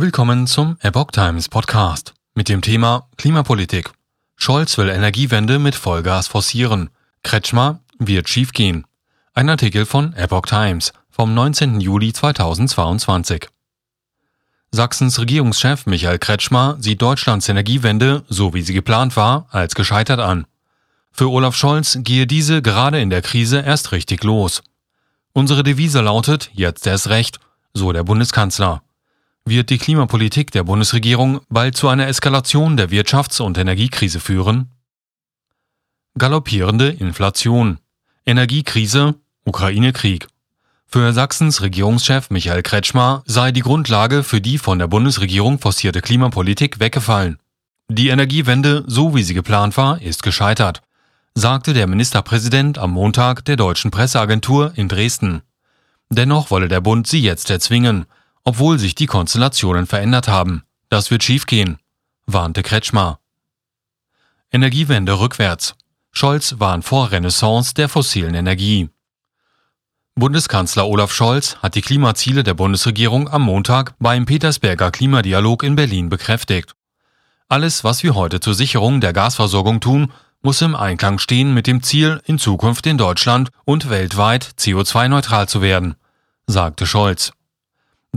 Willkommen zum Epoch Times Podcast mit dem Thema Klimapolitik. Scholz will Energiewende mit Vollgas forcieren. Kretschmer wird schiefgehen. Ein Artikel von Epoch Times vom 19. Juli 2022. Sachsens Regierungschef Michael Kretschmer sieht Deutschlands Energiewende, so wie sie geplant war, als gescheitert an. Für Olaf Scholz gehe diese gerade in der Krise erst richtig los. Unsere Devise lautet jetzt erst recht, so der Bundeskanzler wird die Klimapolitik der Bundesregierung bald zu einer Eskalation der Wirtschafts- und Energiekrise führen? Galoppierende Inflation, Energiekrise, Ukraine-Krieg. Für Sachsens Regierungschef Michael Kretschmer sei die Grundlage für die von der Bundesregierung forcierte Klimapolitik weggefallen. Die Energiewende, so wie sie geplant war, ist gescheitert, sagte der Ministerpräsident am Montag der deutschen Presseagentur in Dresden. Dennoch wolle der Bund sie jetzt erzwingen, obwohl sich die Konstellationen verändert haben. Das wird schiefgehen, warnte Kretschmer. Energiewende rückwärts. Scholz warnt vor Renaissance der fossilen Energie. Bundeskanzler Olaf Scholz hat die Klimaziele der Bundesregierung am Montag beim Petersberger Klimadialog in Berlin bekräftigt. Alles, was wir heute zur Sicherung der Gasversorgung tun, muss im Einklang stehen mit dem Ziel, in Zukunft in Deutschland und weltweit CO2-neutral zu werden, sagte Scholz.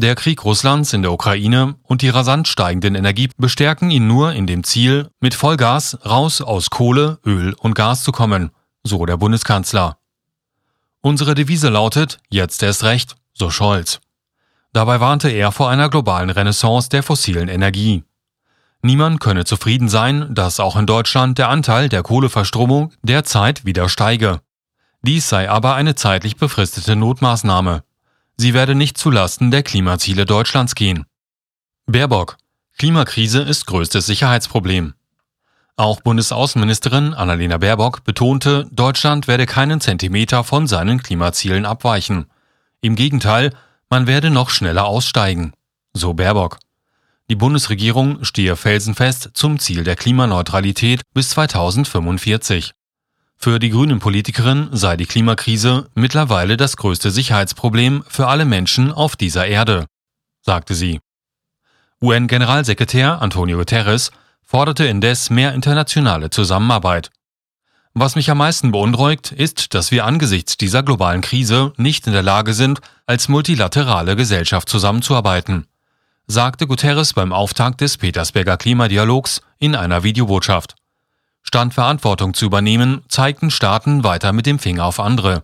Der Krieg Russlands in der Ukraine und die rasant steigenden Energie bestärken ihn nur in dem Ziel, mit Vollgas raus aus Kohle, Öl und Gas zu kommen, so der Bundeskanzler. Unsere Devise lautet jetzt erst recht, so Scholz. Dabei warnte er vor einer globalen Renaissance der fossilen Energie. Niemand könne zufrieden sein, dass auch in Deutschland der Anteil der Kohleverstromung derzeit wieder steige. Dies sei aber eine zeitlich befristete Notmaßnahme. Sie werde nicht zulasten der Klimaziele Deutschlands gehen. Baerbock. Klimakrise ist größtes Sicherheitsproblem. Auch Bundesaußenministerin Annalena Baerbock betonte, Deutschland werde keinen Zentimeter von seinen Klimazielen abweichen. Im Gegenteil, man werde noch schneller aussteigen. So Baerbock. Die Bundesregierung stehe felsenfest zum Ziel der Klimaneutralität bis 2045. Für die grünen Politikerin sei die Klimakrise mittlerweile das größte Sicherheitsproblem für alle Menschen auf dieser Erde, sagte sie. UN-Generalsekretär Antonio Guterres forderte indes mehr internationale Zusammenarbeit. Was mich am meisten beunruhigt, ist, dass wir angesichts dieser globalen Krise nicht in der Lage sind, als multilaterale Gesellschaft zusammenzuarbeiten, sagte Guterres beim Auftakt des Petersberger Klimadialogs in einer Videobotschaft. Stand Verantwortung zu übernehmen, zeigten Staaten weiter mit dem Finger auf andere.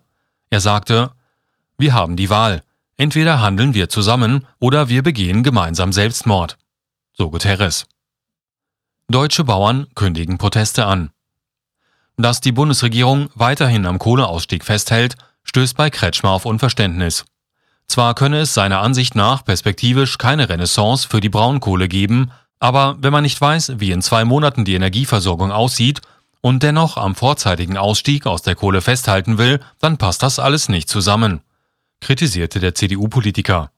Er sagte, wir haben die Wahl. Entweder handeln wir zusammen oder wir begehen gemeinsam Selbstmord. So Guterres. Deutsche Bauern kündigen Proteste an. Dass die Bundesregierung weiterhin am Kohleausstieg festhält, stößt bei Kretschmer auf Unverständnis. Zwar könne es seiner Ansicht nach perspektivisch keine Renaissance für die Braunkohle geben, aber wenn man nicht weiß, wie in zwei Monaten die Energieversorgung aussieht und dennoch am vorzeitigen Ausstieg aus der Kohle festhalten will, dann passt das alles nicht zusammen, kritisierte der CDU-Politiker.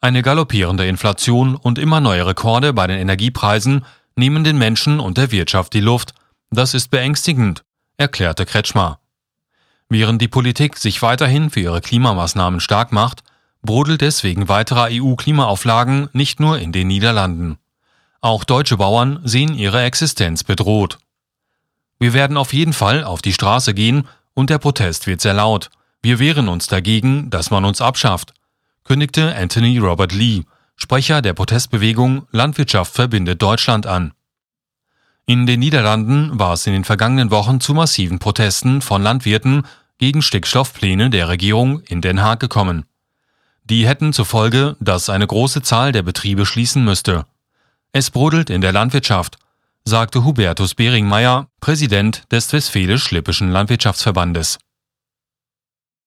Eine galoppierende Inflation und immer neue Rekorde bei den Energiepreisen nehmen den Menschen und der Wirtschaft die Luft. Das ist beängstigend, erklärte Kretschmer. Während die Politik sich weiterhin für ihre Klimamaßnahmen stark macht, brodelt es wegen weiterer EU-Klimaauflagen nicht nur in den Niederlanden. Auch deutsche Bauern sehen ihre Existenz bedroht. Wir werden auf jeden Fall auf die Straße gehen und der Protest wird sehr laut. Wir wehren uns dagegen, dass man uns abschafft, kündigte Anthony Robert Lee, Sprecher der Protestbewegung Landwirtschaft verbindet Deutschland an. In den Niederlanden war es in den vergangenen Wochen zu massiven Protesten von Landwirten gegen Stickstoffpläne der Regierung in Den Haag gekommen. Die hätten zur Folge, dass eine große Zahl der Betriebe schließen müsste. Es brodelt in der Landwirtschaft, sagte Hubertus Beringmeier, Präsident des Westfälisch-Lippischen Landwirtschaftsverbandes.